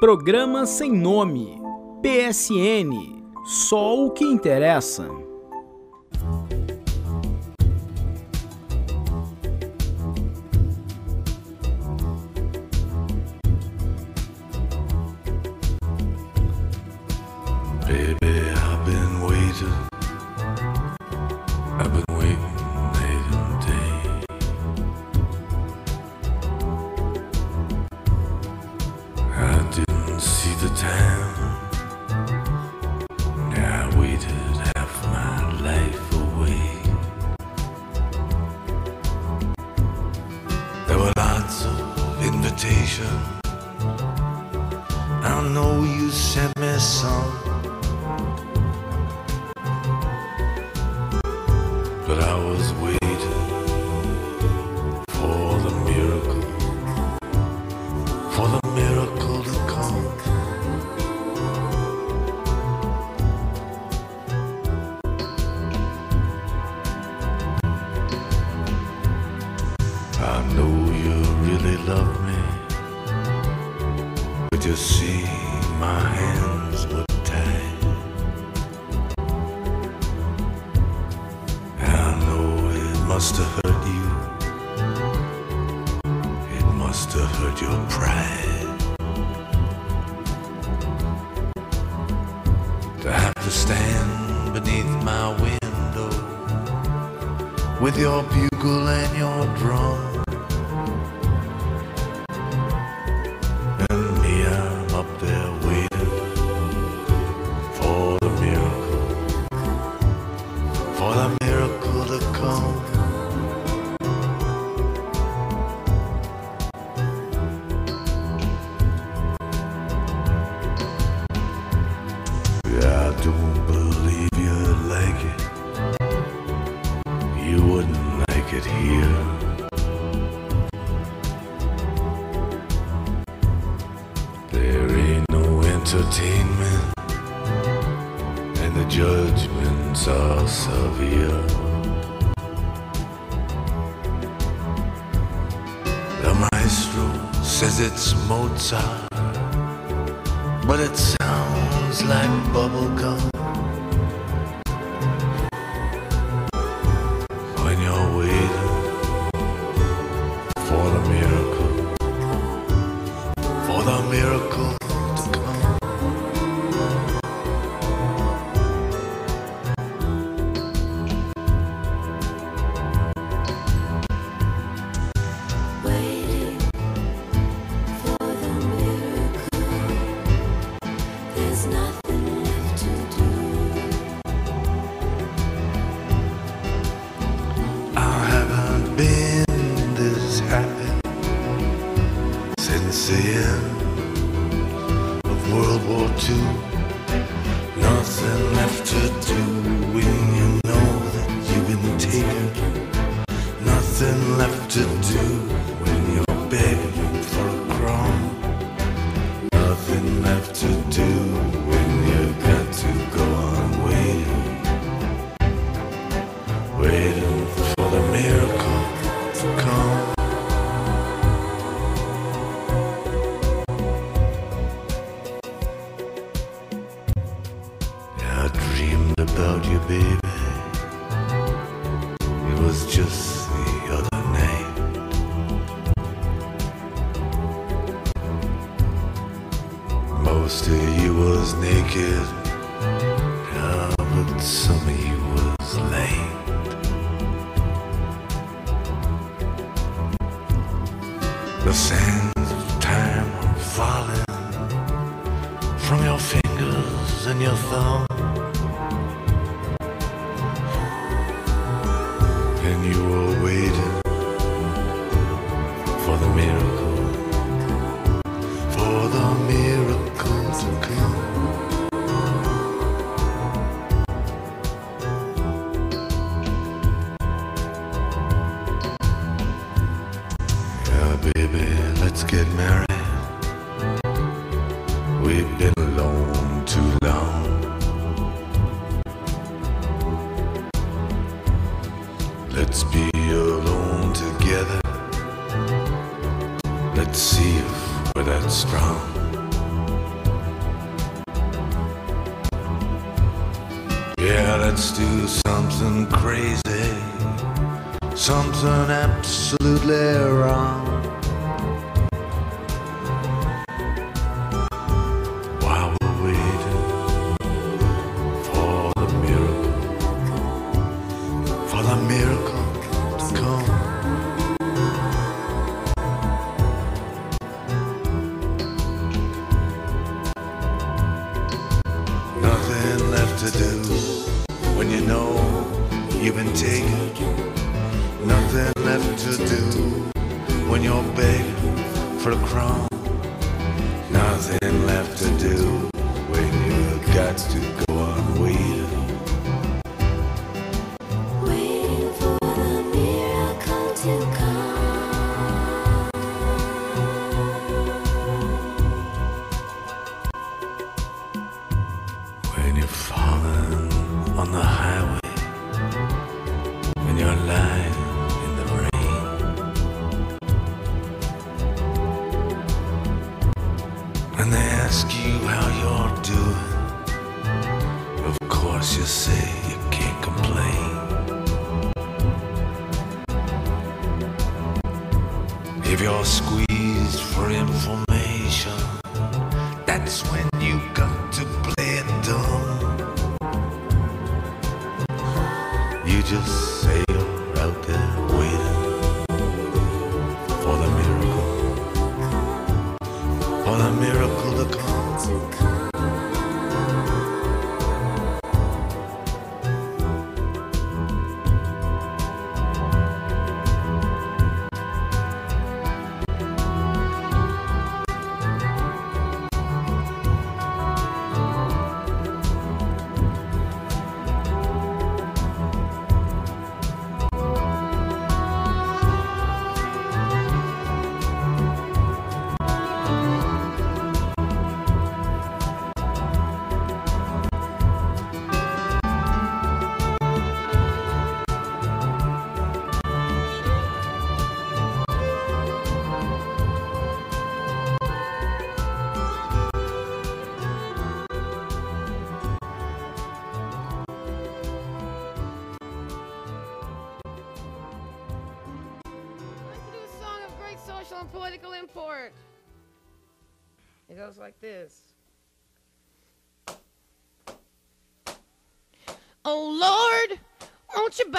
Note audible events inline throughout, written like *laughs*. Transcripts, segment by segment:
Programa Sem Nome, PSN, só o que interessa. says it's Mozart, but it sounds like bubblegum. Absolutely wrong.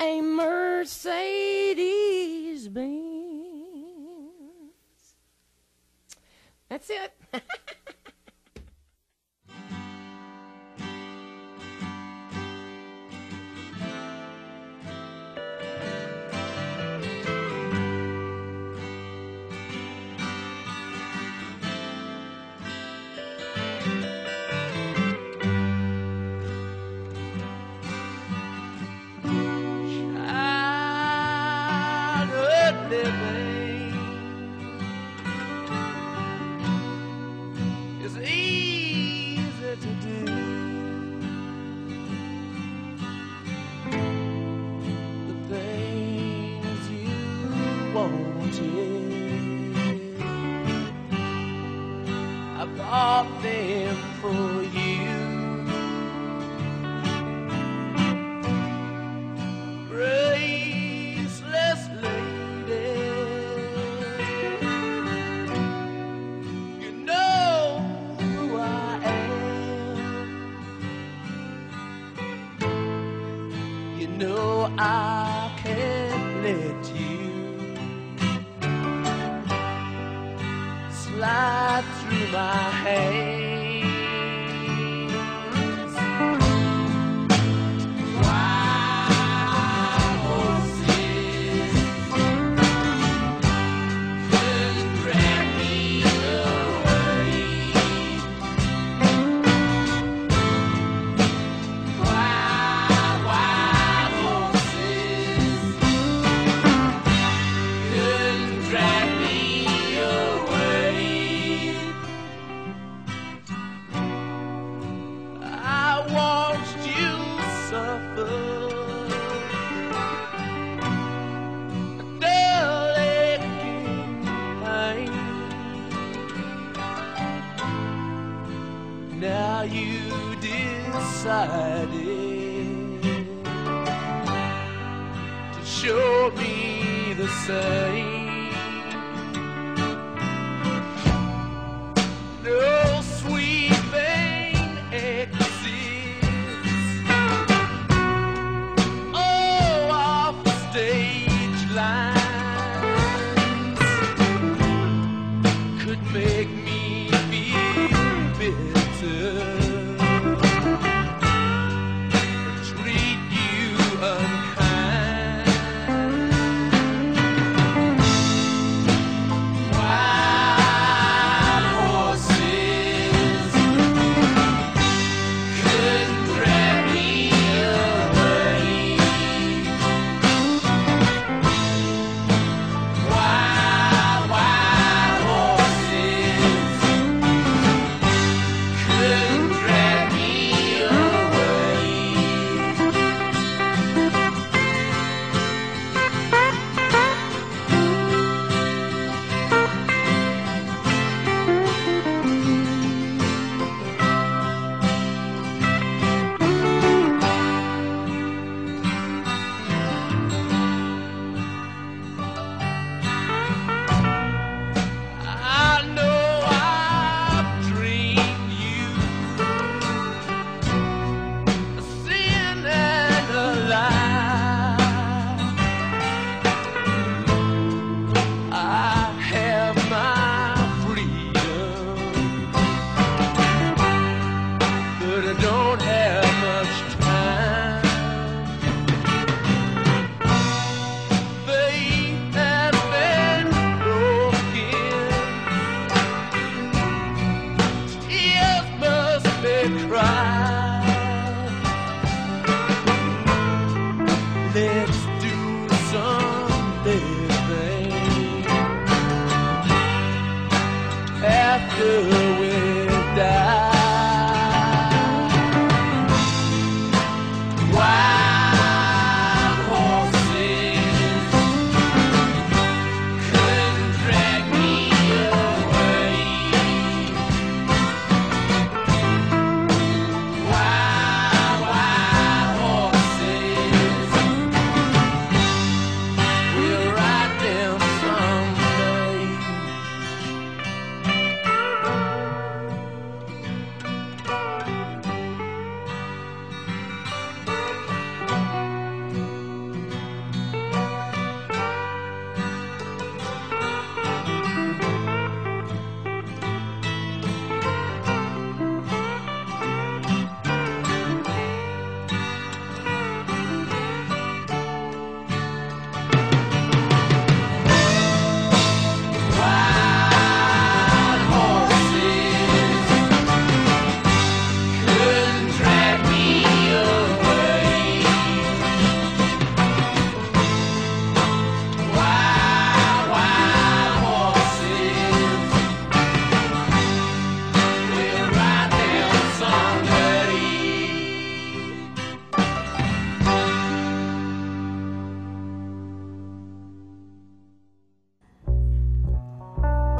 a Mercedes Benz? That's it. *laughs* I can't let you slide through my hands.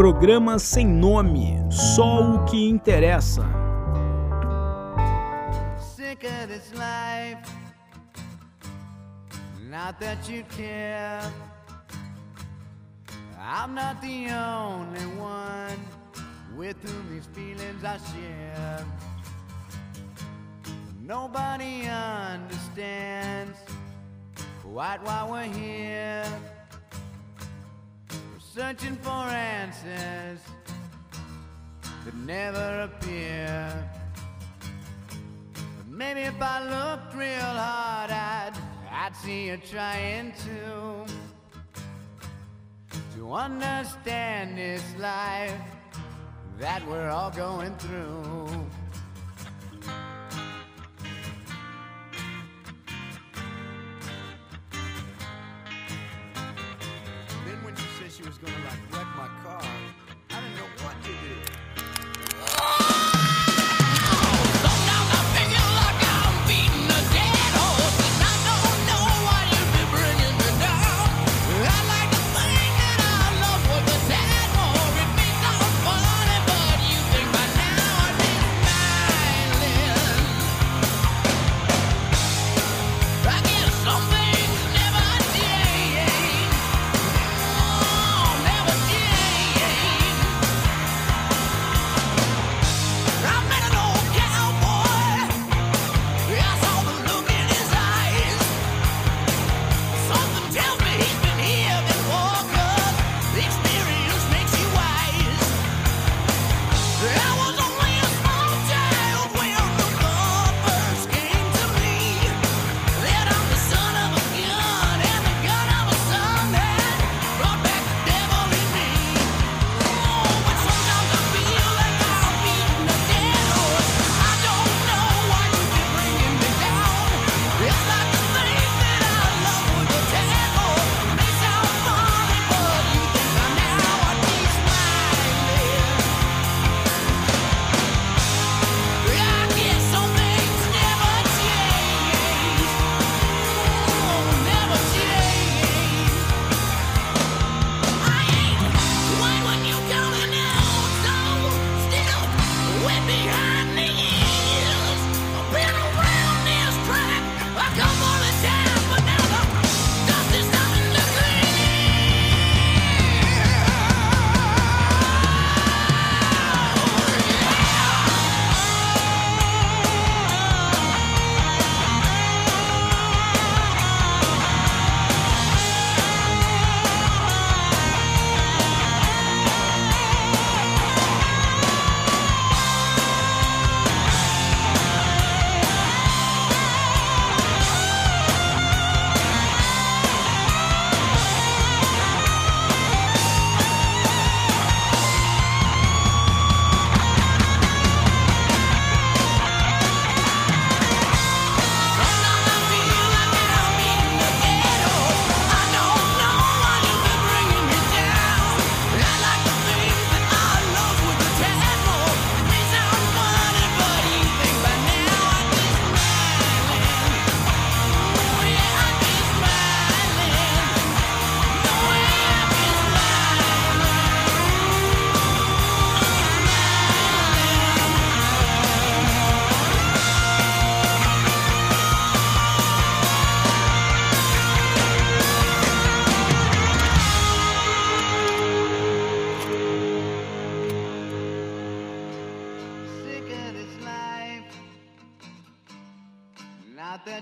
Programa sem nome, só o que interessa. sick of this life. Not that you care. I'm not the only one with whom these feelings I share. Nobody understands quite why we're here. Searching for answers that never appear. Maybe if I looked real hard, I'd, I'd see you trying to to understand this life that we're all going through.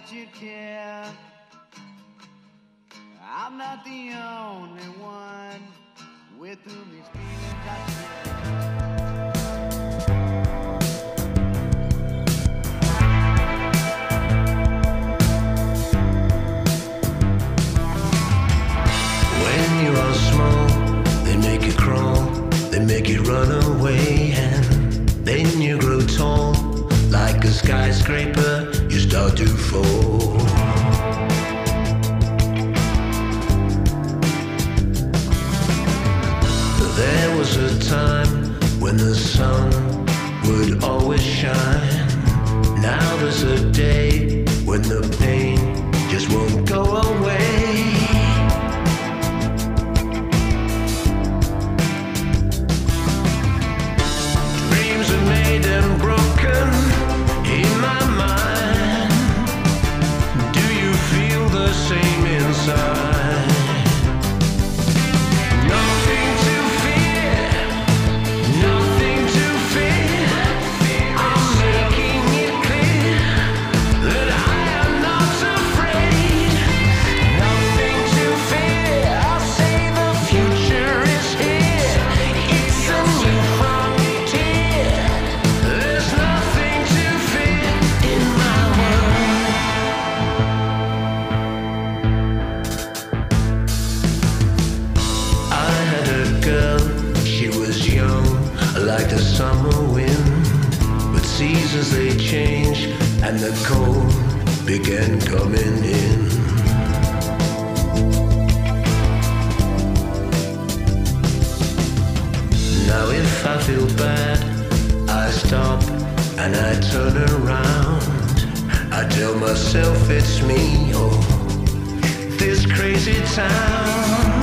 That you care. I'm not the only one with whom these feelings. When you are small, they make you crawl, they make you run away, and then you grow tall, like a skyscraper, start to fall. There was a time when the sun would always shine. Now there's a day when the pain just won't go away. Dreams are made and broken. sun. And the cold began coming in. Now if I feel bad, I stop and I turn around. I tell myself it's me, oh, this crazy town.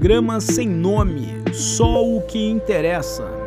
Programa sem nome, só o que interessa.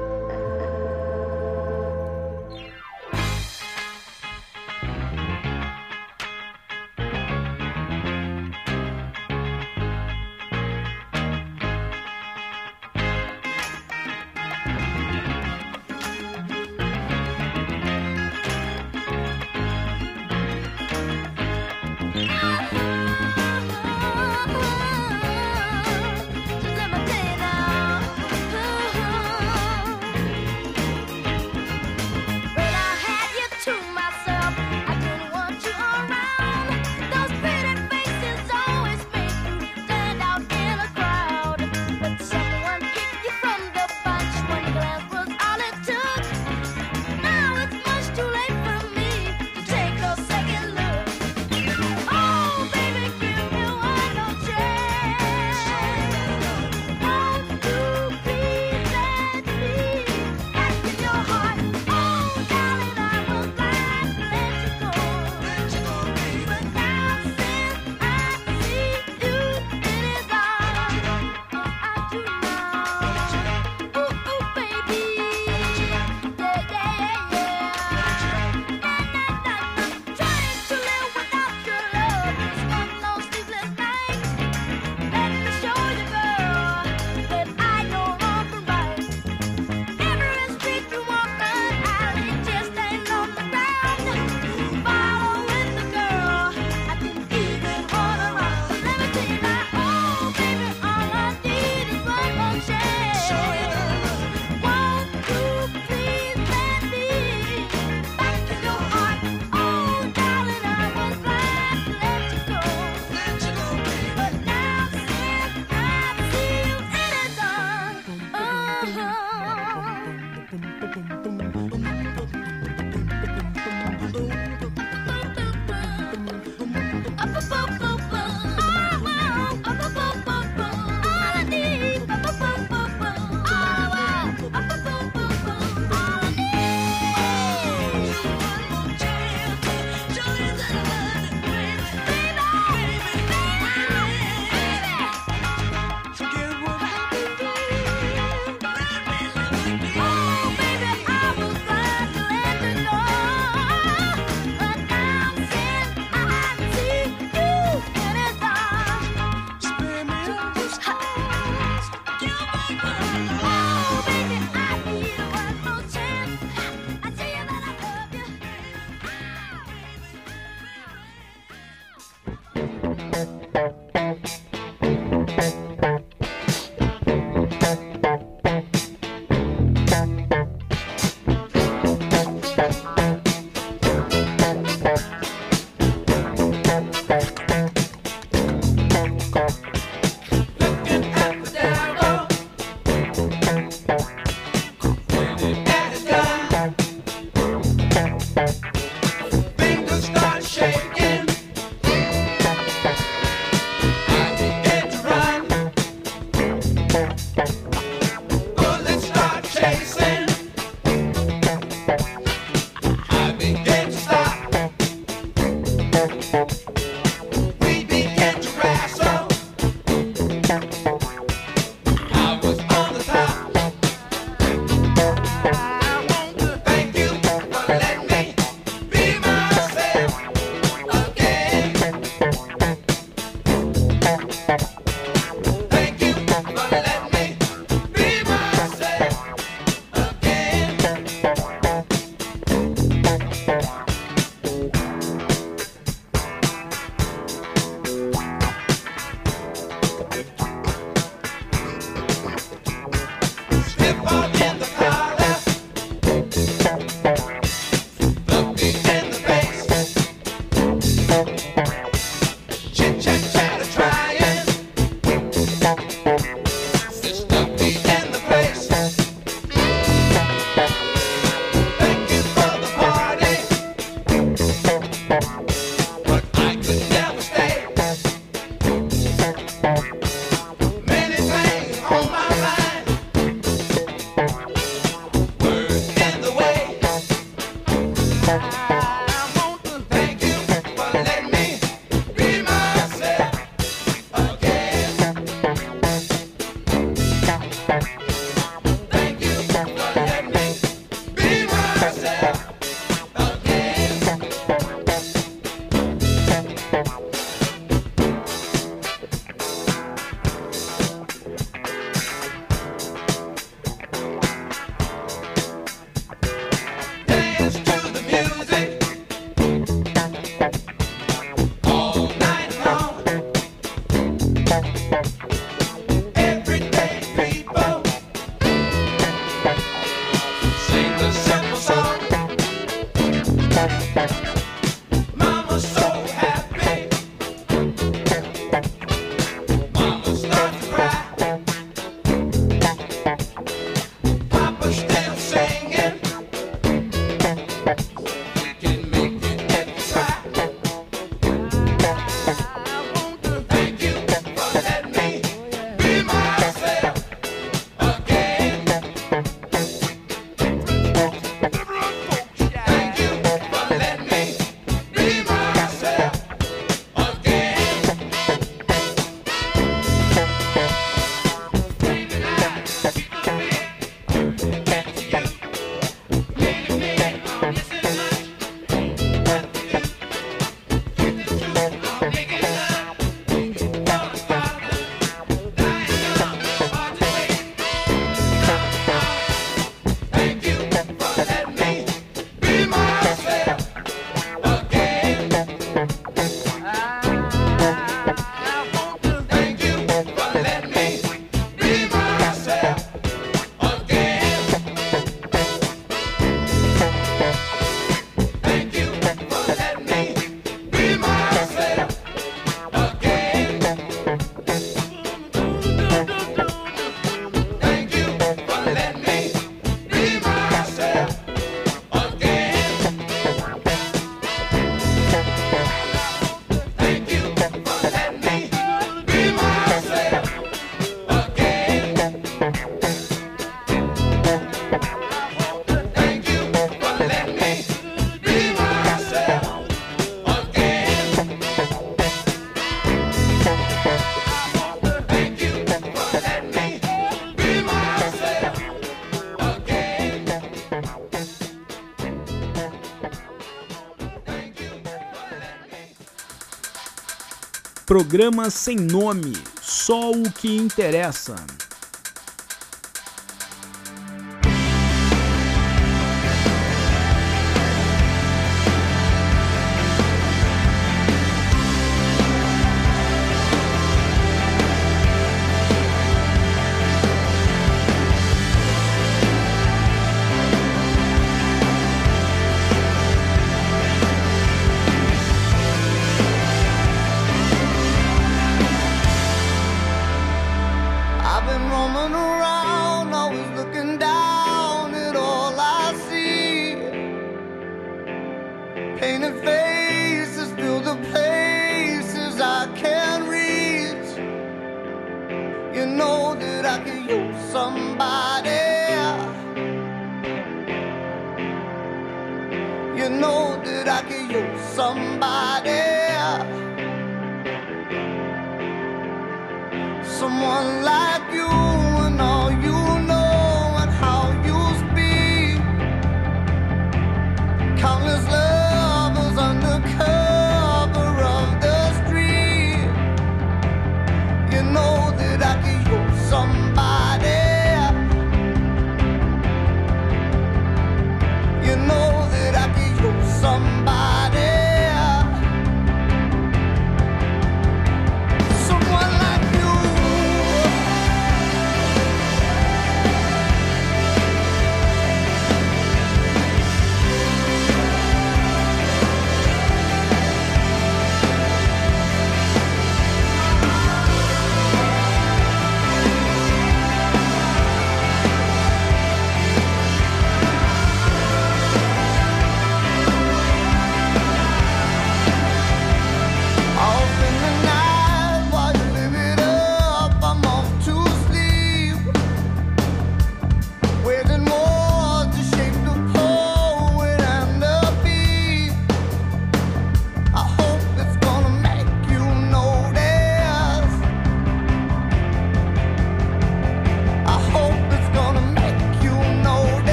Programa sem nome, só o que interessa.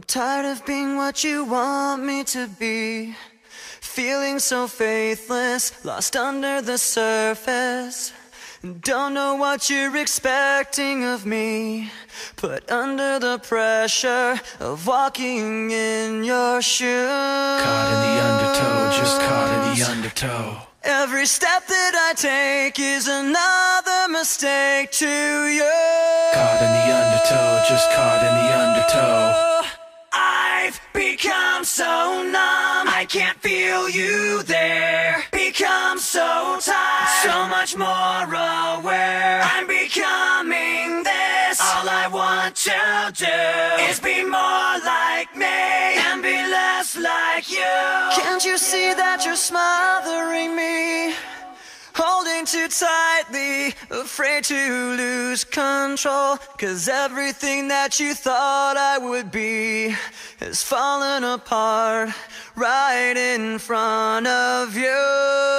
I'm tired of being what you want me to be. Feeling so faithless, lost under the surface. Don't know what you're expecting of me. Put under the pressure of walking in your shoes. Caught in the undertow, just caught in the undertow. Every step that I take is another mistake to you. Caught in the undertow, just caught in the undertow. I've become so numb, I can't feel you there. Become so tired, so much more aware. I'm becoming this. All I want to do is be more like me and be less like you. Can't you see that you're smothering me? Holding too tightly, afraid to lose control. Cause everything that you thought I would be is falling apart right in front of you.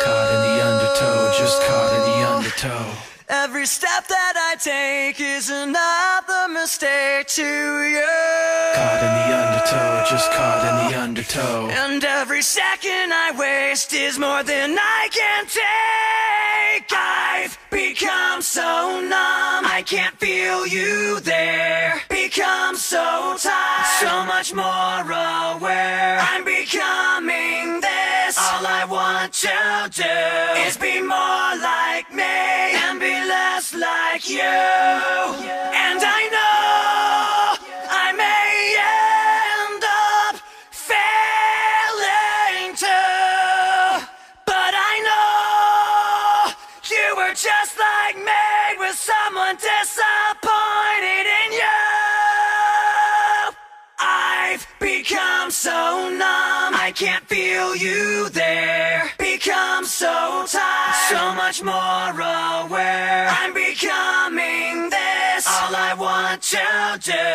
Caught in the undertow, just caught in the undertow. Every step that I take is another mistake to you. Caught in the undertow, just caught in the undertow. And every second I waste is more than I can take. I've become so numb, I can't feel you there. Become so tired, so much more aware. I'm becoming this. All I want to do is be more like me and be less like you. And I know so numb, I can't feel you there. Become so tired, so much more aware. I'm becoming this. All I want to do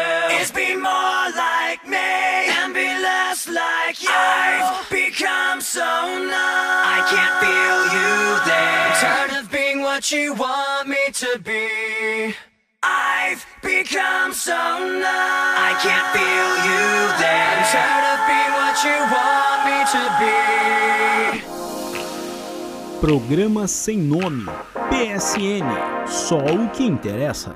is be more like me and be less like you. I've become so numb, I can't feel you there. I'm tired of being what you want me to be. I've become so numb. I can't feel you there. I'm tired of being what you want me to be. Programa sem nome. PSN. Só o que interessa.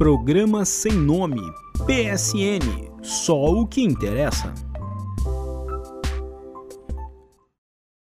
Programa Sem Nome. PSN. Só o que interessa.